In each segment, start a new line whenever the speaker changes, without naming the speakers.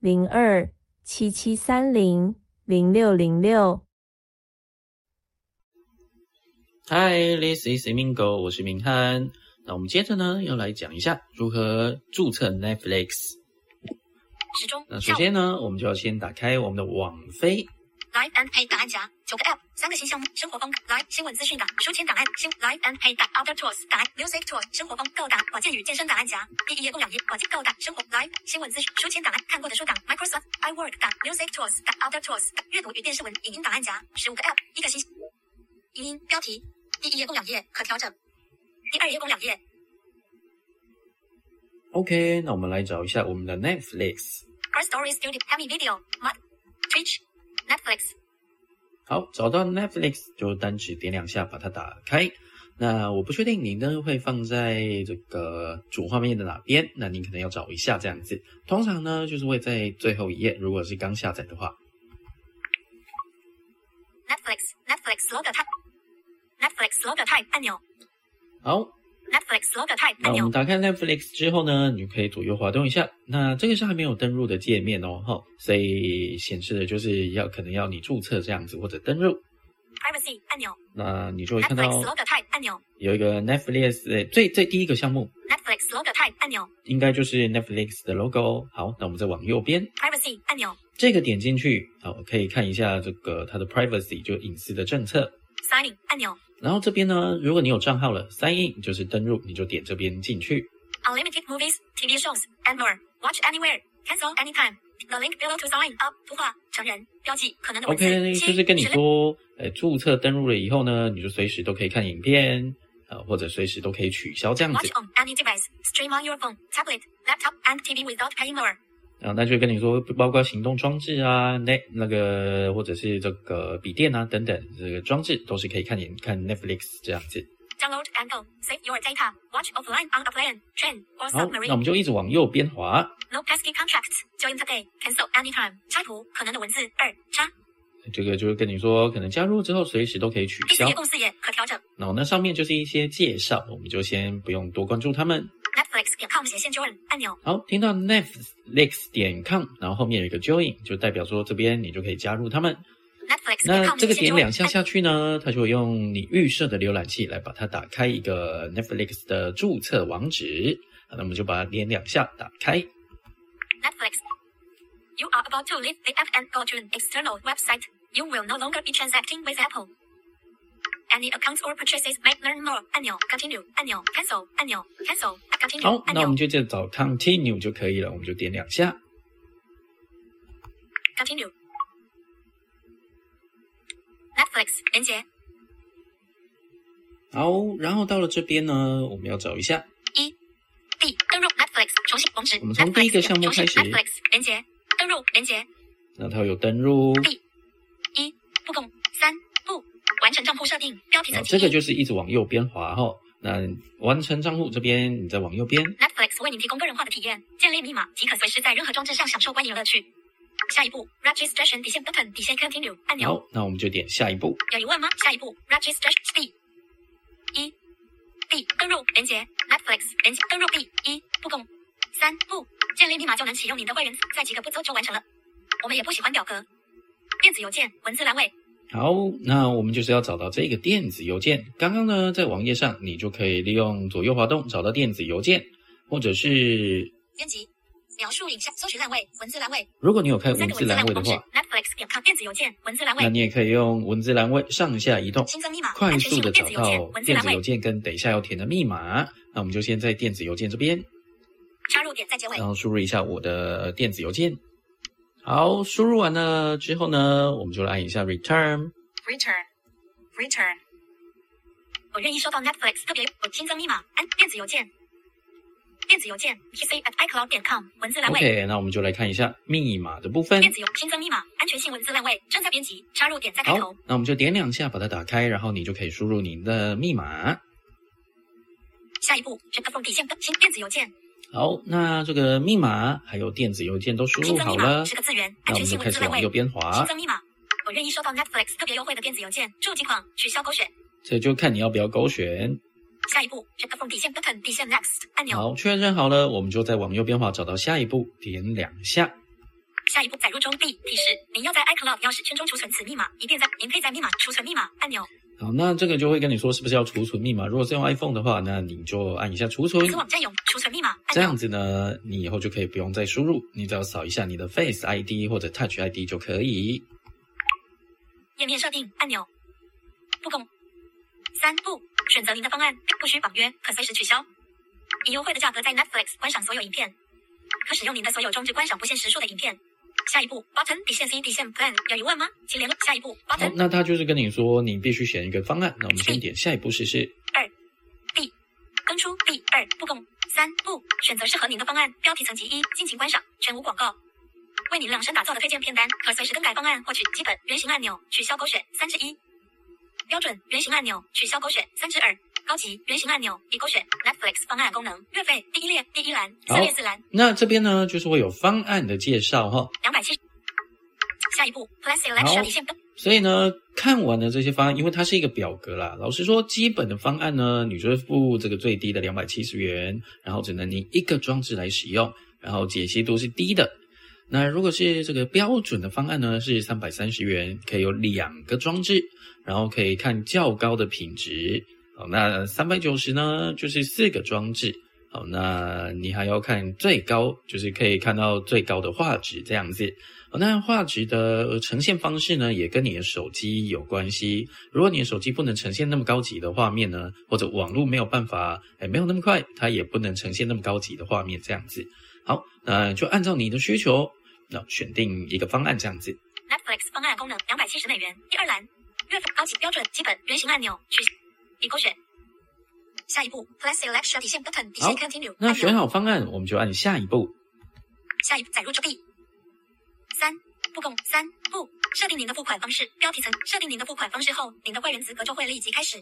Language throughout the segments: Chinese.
零二七七三零零六零六。
Hi，this is Mingo，我是明翰。那我们接着呢，要来讲一下如何注册 Netflix。
时钟。
那首先呢，我们就要先打开我们的网飞。
Live and Pay 档案夹，九个 App，三个新项目：生活风 Live 新闻资讯档、书签档案、新 Live and Pay 档 Other Tools 档案、Music Tool 生活风购档、保健与健身档案夹。第一页共两页，保健购档、生活 Live 新闻资讯、书签档案、看过的书档、Microsoft iWork 档、Music Tools 档 Other Tools 阅读与电视文、影音档案夹。十五个 App，一个新影音标题。第一页共两页，可调整。第二页共两页。
OK，那我们来找一下我们的 Netflix。
First Story Studio Heavy Video Mud Twitch。Netflix，
好，找到 Netflix 就单指点两下把它打开。那我不确定你呢会放在这个主画面的哪边，那你可能要找一下这样子。通常呢就是会在最后一页，如果是刚下载的话。
Netflix，Netflix Logo Type，Netflix Logo Type 按钮。
好。
Netflix Logo Type
那我们打开 Netflix 之后呢，你就可以左右滑动一下。那这个是还没有登录的界面哦，哈，所以显示的就是要可能要你注册这样子或者登录。
Privacy 按钮。
那你就会看到
Netflix Logo Type 按钮
有一个 Netflix 最最第一个项目
Netflix Logo Type 按钮，
应该就是 Netflix 的 logo。好，那我们再往右边
Privacy 按钮，
这个点进去，好，可以看一下这个它的 Privacy 就隐私的政策。
Signing 按钮。
然后这边呢，如果你有账号了，sign in 就是登录，你就点这边进去。
Unlimited movies, TV shows, and more. Watch anywhere, cancel anytime. The link below to sign up. 图画成人标记可能的。
OK，就是跟你说，呃，注册登录了以后呢，你就随时都可以看影片，呃，或者随时都可以取消这样子。
Watch on any device, stream on your phone, tablet, laptop, and TV without paying more.
啊，那就跟你说，包括行动装置啊，那那个或者是这个笔电啊等等，这个装置都是可以看眼看 Netflix 这样子。
Download and go, save your data, watch offline on a plane, train or submarine.
那我们就一直往右边滑。
No pesky contracts, join today, cancel anytime. 插图可能的文字二叉。
这个就是跟你说，可能加入之后随时都可以取消。第
四页共四页可调整。
那那上面就是一些介绍，我们就先不用多关注他们。
Netflix 点 com 斜线 join 按钮。
好，听到 Netflix 点 com，然后后面有一个 join，就代表说这边你就可以加入他们。
Netflix
那这个点两下下去呢，它就会用你预设的浏览器来把它打开一个 Netflix 的注册网址。那我们就把它点两下打开。
Netflix，You are about to leave the app and go to an external website. You will no longer be transacting with Apple. Any accounts or purchases m a k e learn more 按钮，Continue 按钮，Cancel 按钮，Cancel Continue
好，那我们就再找 Continue 就可以了，我们就点两下。
Continue Netflix 连接。
好，然后到了这边呢，我们要找一下
一 D 登录 Netflix 重新网址。
我们从第一个项目开始。
Netflix 连接登录连接。
那它有登录。
B 一不共完成账户设定标题层级。
这个就是一直往右边滑哈。那完成账户这边，你再往右边。
Netflix 为您提供个人化的体验，建立密码即可随时在任何装置上享受观影乐趣。下一步，Registration 底线 button 底线 Continue 按钮。
好，那我们就点下一步。
有疑问吗？下一步，Registration B 一 B 登录连接 Netflix 连接登录 B 一不共三步建立密码就能启用您的会员，在几个步骤就完成了。我们也不喜欢表格。电子邮件文字栏位。
好，那我们就是要找到这个电子邮件。刚刚呢，在网页上你就可以利用左右滑动找到电子邮件，或者是
编辑描述影像搜寻栏位文字栏位。
如果你有开文字栏位的话
，Netflix 点 com 电子邮件文字栏位。
那你也可以用文字栏位上下移动，
新增密码，
快速的找到电子邮件跟等一下要填的密码。那我们就先在电子邮件这边
插入点在结尾，
然后输入一下我的电子邮件。好，输入完了之后呢，我们就来按一下 Return。
Return。Return。我愿意收到 Netflix 特别我新增密码，按电子邮件。电子邮件 pc at icloud 点 com 文字栏位。
OK，那我们就来看一下密码的部分。
电子邮新增密码，安全性文字栏位正在编辑，插入点在开
好
头。，
那我们就点两下把它打开，然后你就可以输入您的密码。
下一步 check the phone 底线更新电子邮件，
好，那这个密码还有电子邮件都输入好了，
十个字元，安全
那我们
性
开始往右。边
新，增密码，我愿意收到 Netflix 特别优惠的电子邮件，注记框取消勾选。
这就看你要不要勾选。
下一步，Check phone 底线 button 底线 next 按钮。
好，确认好了，我们就再往右边滑，找到下一步，点两下。
下一步载入中 B 提示，您要在 iCloud 钥匙圈中储存此密码，以便在您可以在密码储存密码按钮。
好，那这个就会跟你说是不是要储存密码。如果是用 iPhone 的话，那你就按一下储存
此。网站有储存密码。
这样子呢，你以后就可以不用再输入，你只要扫一下你的 Face ID 或者 Touch ID 就可以。
页面设定按钮。不共。三步选择您的方案，不需绑约，可随时取消。以优惠的价格在 Netflix 观赏所有影片，可使用您的所有装置观赏不限时数的影片。下一步 button 底线 C 底线 Plan 有疑问吗？请联络下一步
好
button，
那他就是跟你说你必须选一个方案。那我们先点下一步试试。
二 B 更出 B 二不共三不选择适合您的方案，标题层级一，尽情观赏，全无广告。为您量身打造的推荐片单，可随时更改方案，获取基本圆形按钮，取消勾选三之一。标准圆形按钮，取消勾选三之二。高级圆形按钮，已勾选 Netflix 方案功能，月费第一列第一栏，
好
三列四栏，
那这边呢，就是会有方案的介绍哈。
两百七十。下一步 Plus Selection 底线灯，
所以呢，看完了这些方案，因为它是一个表格啦。老实说，基本的方案呢，你就会付这个最低的两百七十元，然后只能你一个装置来使用，然后解析度是低的。那如果是这个标准的方案呢，是三百三十元，可以有两个装置，然后可以看较高的品质。好，那三百九十呢，就是四个装置。好，那你还要看最高，就是可以看到最高的画质这样子。好，那画质的呈现方式呢，也跟你的手机有关系。如果你的手机不能呈现那么高级的画面呢，或者网络没有办法，哎，没有那么快，它也不能呈现那么高级的画面这样子。好，那就按照你的需求，那选定一个方案这样子。
Netflix 方案功能两百七十美元，第二栏月份高级标准基本圆形按钮取已勾选。下一步，Plus Selection 底线 Button 底线 Continue
那选。好方案，我们就按下一步。
下一步载入作弊。三不共三不设定您的付款方式，标题层设定您的付款方式后，您的会员资格就会立即开始，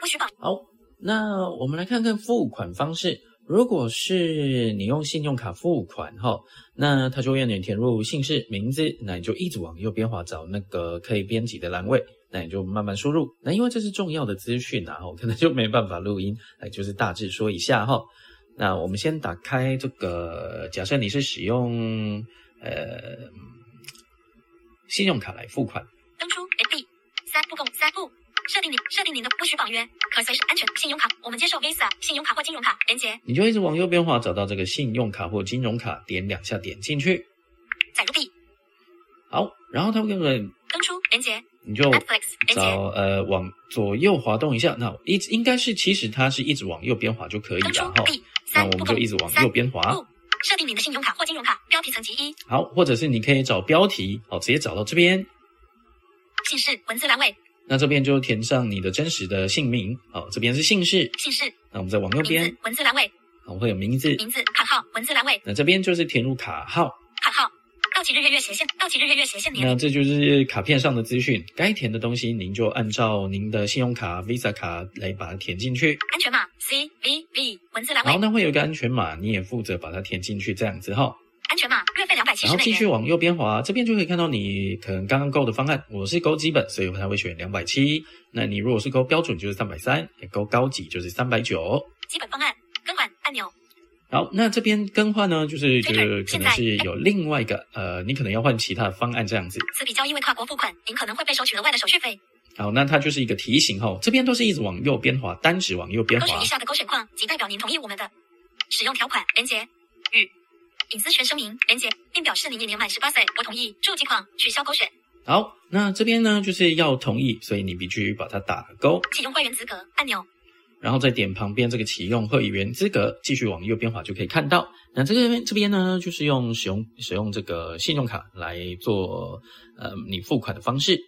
不许绑。
好，那我们来看看付款方式。如果是你用信用卡付款哈，那它就会让你填入姓氏、名字，那你就一直往右边滑找那个可以编辑的栏位，那你就慢慢输入。那因为这是重要的资讯啊，我可能就没办法录音，哎，就是大致说一下哈。那我们先打开这个，假设你是使用呃信用卡来付款，
登出 A B 三步共三步设定您设定您的不许绑约，可随时安全信用卡，我们接受 Visa 信用卡或金融卡连接
你就一直往右边滑，找到这个信用卡或金融卡，点两下点进去。
载入 B
好，然后它会跟人，
登出连接
你就找呃往左右滑动一下，那一直应该是其实它是一直往右边滑就可以
登出
了哈。那我们就一直往右边滑，
不设定你的信用卡或金融卡标题层级一。
好，或者是你可以找标题，好，直接找到这边，
姓氏文字栏位。
那这边就填上你的真实的姓名，好，这边是姓氏，
姓氏
那我们再往右
名
边
字，文字栏位。
好会有名字，
名字卡号文字栏位
那这边就是填入，卡号
到期日月月斜线到期日月月斜线年
那这就是卡片上的资讯，该填的东西您就按照您的信用卡、Visa 卡来把它填进去。
安全码 C V V 文字栏
然后
位
呢会有一个安全码，你也负责把它填进去，这样子哈。
安全码月费两百七
然后
十美元。
继续往右边滑，这边就可以看到你可能刚刚勾的方案。我是勾基本，所以我才会选两百七。那你如果是勾标准，就是三百三；勾高级就是三百九。
基本方案更换按钮
好，那这边更换呢，就是就是可能是有另外一个呃，你可能要换其他的方案这样子。
此笔交易为跨国付款，您可能会被收取额外的手续费。
好，那它就是一个提醒哈，这边都是一直往右边滑，单指往右边滑
勾选以。下的勾选框，即代表您同意我们的使用条款连接与隐私权声明连接，并表示您已年满十八岁。我同意。注记框取消勾选，
好，那这边呢就是要同意，所以你必须把它打勾。
启用会员资格按钮。
然后再点旁边这个启用会员资格，继续往右边滑就可以看到。那这个边这边呢，就是用使用使用这个信用卡来做呃你付款的方式。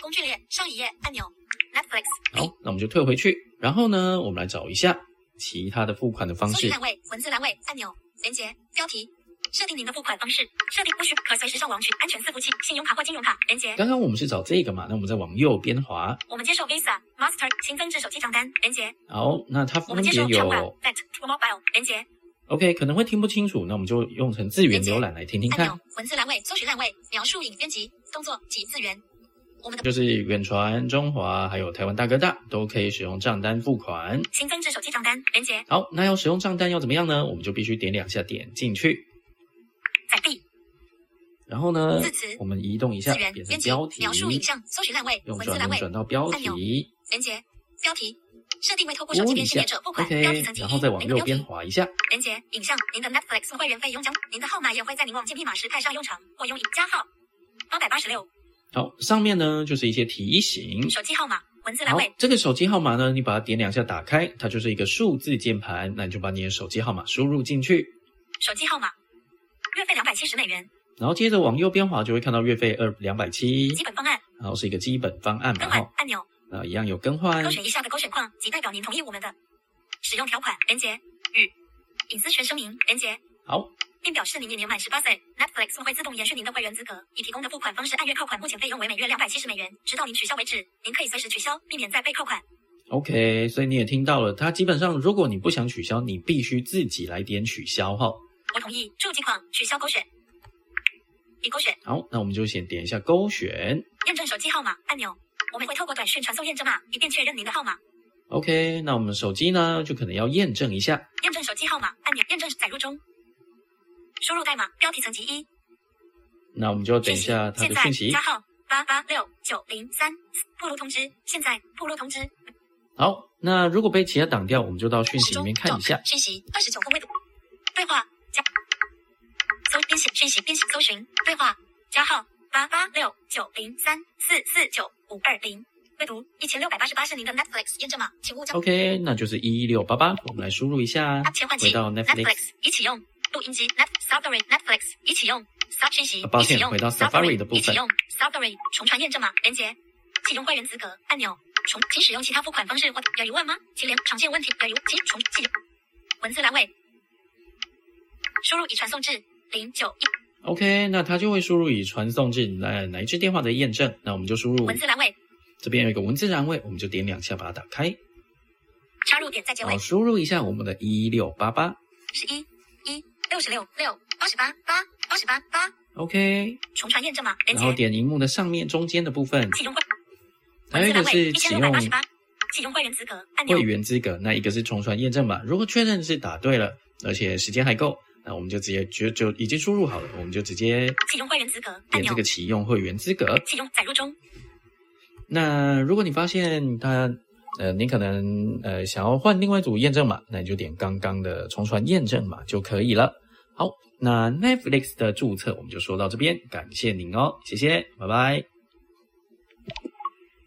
工具列上一页按钮。Netflix
好，那我们就退回去。然后呢，我们来找一下其他的付款的方式。
搜寻栏位，文字栏位按钮，连接标题，设定您的付款方式，设定不需可随时上网取，安全伺服器，信用卡或金融卡连接。
刚刚我们是找这个嘛，那我们再往右边滑。
我们接受 Visa、Master 新增至手机账单连接。
好，那它分
我们接受
别有
Travel、Vet、Mobile 连接。
OK，可能会听不清楚，那我们就用成字源浏览来听听看
文字栏位，搜寻栏位，描述影编辑动作及字源。我们的
就是远传、中华还有台湾大哥大都可以使用账单付款。
新增至手机账单连接，
好，那要使用账单要怎么样呢？我们就必须点两下点进去，然后呢
字词，
我们移动一下变成标题，
描述影像，搜寻栏位，
用转轮
文字栏位
转到标题，
连接标题。设定为透过手机
拨一下
边识别者付款，标题层级一，
然后再往右边滑一下。
连接影像，您的 Netflix 会员费用将您的号码也会在您忘记密码时派上用场，或用加号八百八十六
好，上面呢就是一些提醒。
手机号码，文字栏
好
位，
这个手机号码呢，你把它点两下打开，它就是一个数字键盘，那你就把你的手机号码输入进去，
手机号码，月费两百七十美元，
然后接着往右边滑，就会看到月费二两百七，
基本方案，
然后是一个基本方案嘛
更换，按钮，
那一样有更换
勾。选一下的勾选框，即代表您同意我们的使用条款连接与隐私权声明连接。
好，
并表示您已年满十八岁，Netflix 会自动延续您的会员资格。已提供的付款方式按月扣款，目前费用为每月两百七十美元，直到您取消为止。您可以随时取消，避免再被扣款。
OK，所以你也听到了，它基本上如果你不想取消，你必须自己来点取消哈。
我同意，注记框取消勾选，已勾选
好，那我们就先点一下勾选。
验证手机号码按钮。我们会透过短讯传送验证码，以便确认您的号码。
OK，那我们手机呢，就可能要验证一下。
验证手机号码按钮，验证载入中。输入代码，标题层级一。
那我们就要等一下它
现在
的讯息
加。号八八六九零三，铺路通知。现在铺路通知。
好，那如果被其他挡掉，我们就到讯息里面看一下。
讯息二十九个位度，对话加搜编写讯息编写搜寻对话加号八八六九零三四四九五二零，阅读一千六百八十八是您的 Netflix 验证码，请勿将
OK，那就是一六八八。我们来输入一下
切换器
回到 Netflix。
一起用，录音机 Net Safari Netflix 一起用，Stop 讯息
啊抱歉
已启用
回到 Safari 的部分
已启用 Safari 重传验证码连接，启用会员资格按钮，重请使用其他付款方式或有疑问吗？请连常见问题有疑请重启文字栏位，输入已传送至零九一。
OK，那它就会输入已传送至哪哪一支电话的验证。那我们就输入
文字栏位，
这边有一个文字栏位，我们就点两下把它打开，
插入点在结尾
好输入一下我们的一六八八。
十一一六十六六八十八八八十八八。
OK，
重传验证码
然后，点荧幕的上面中间的部分，
启用会。
还有一个是启用
八十八，启用会员资格按钮。
会。员资格，那一个是重传验证码。如果确认是打对了，而且时间还够，那我们就直接就就已经输入好了，我们就直接
启用会员资格
点这个，启用会员资格。
启用载入中。
那如果你发现它，呃，你可能呃想要换另外一组验证码，那你就点刚刚的重传验证码就可以了。好，那 Netflix 的注册我们就说到这边，感谢您哦，谢谢，拜拜。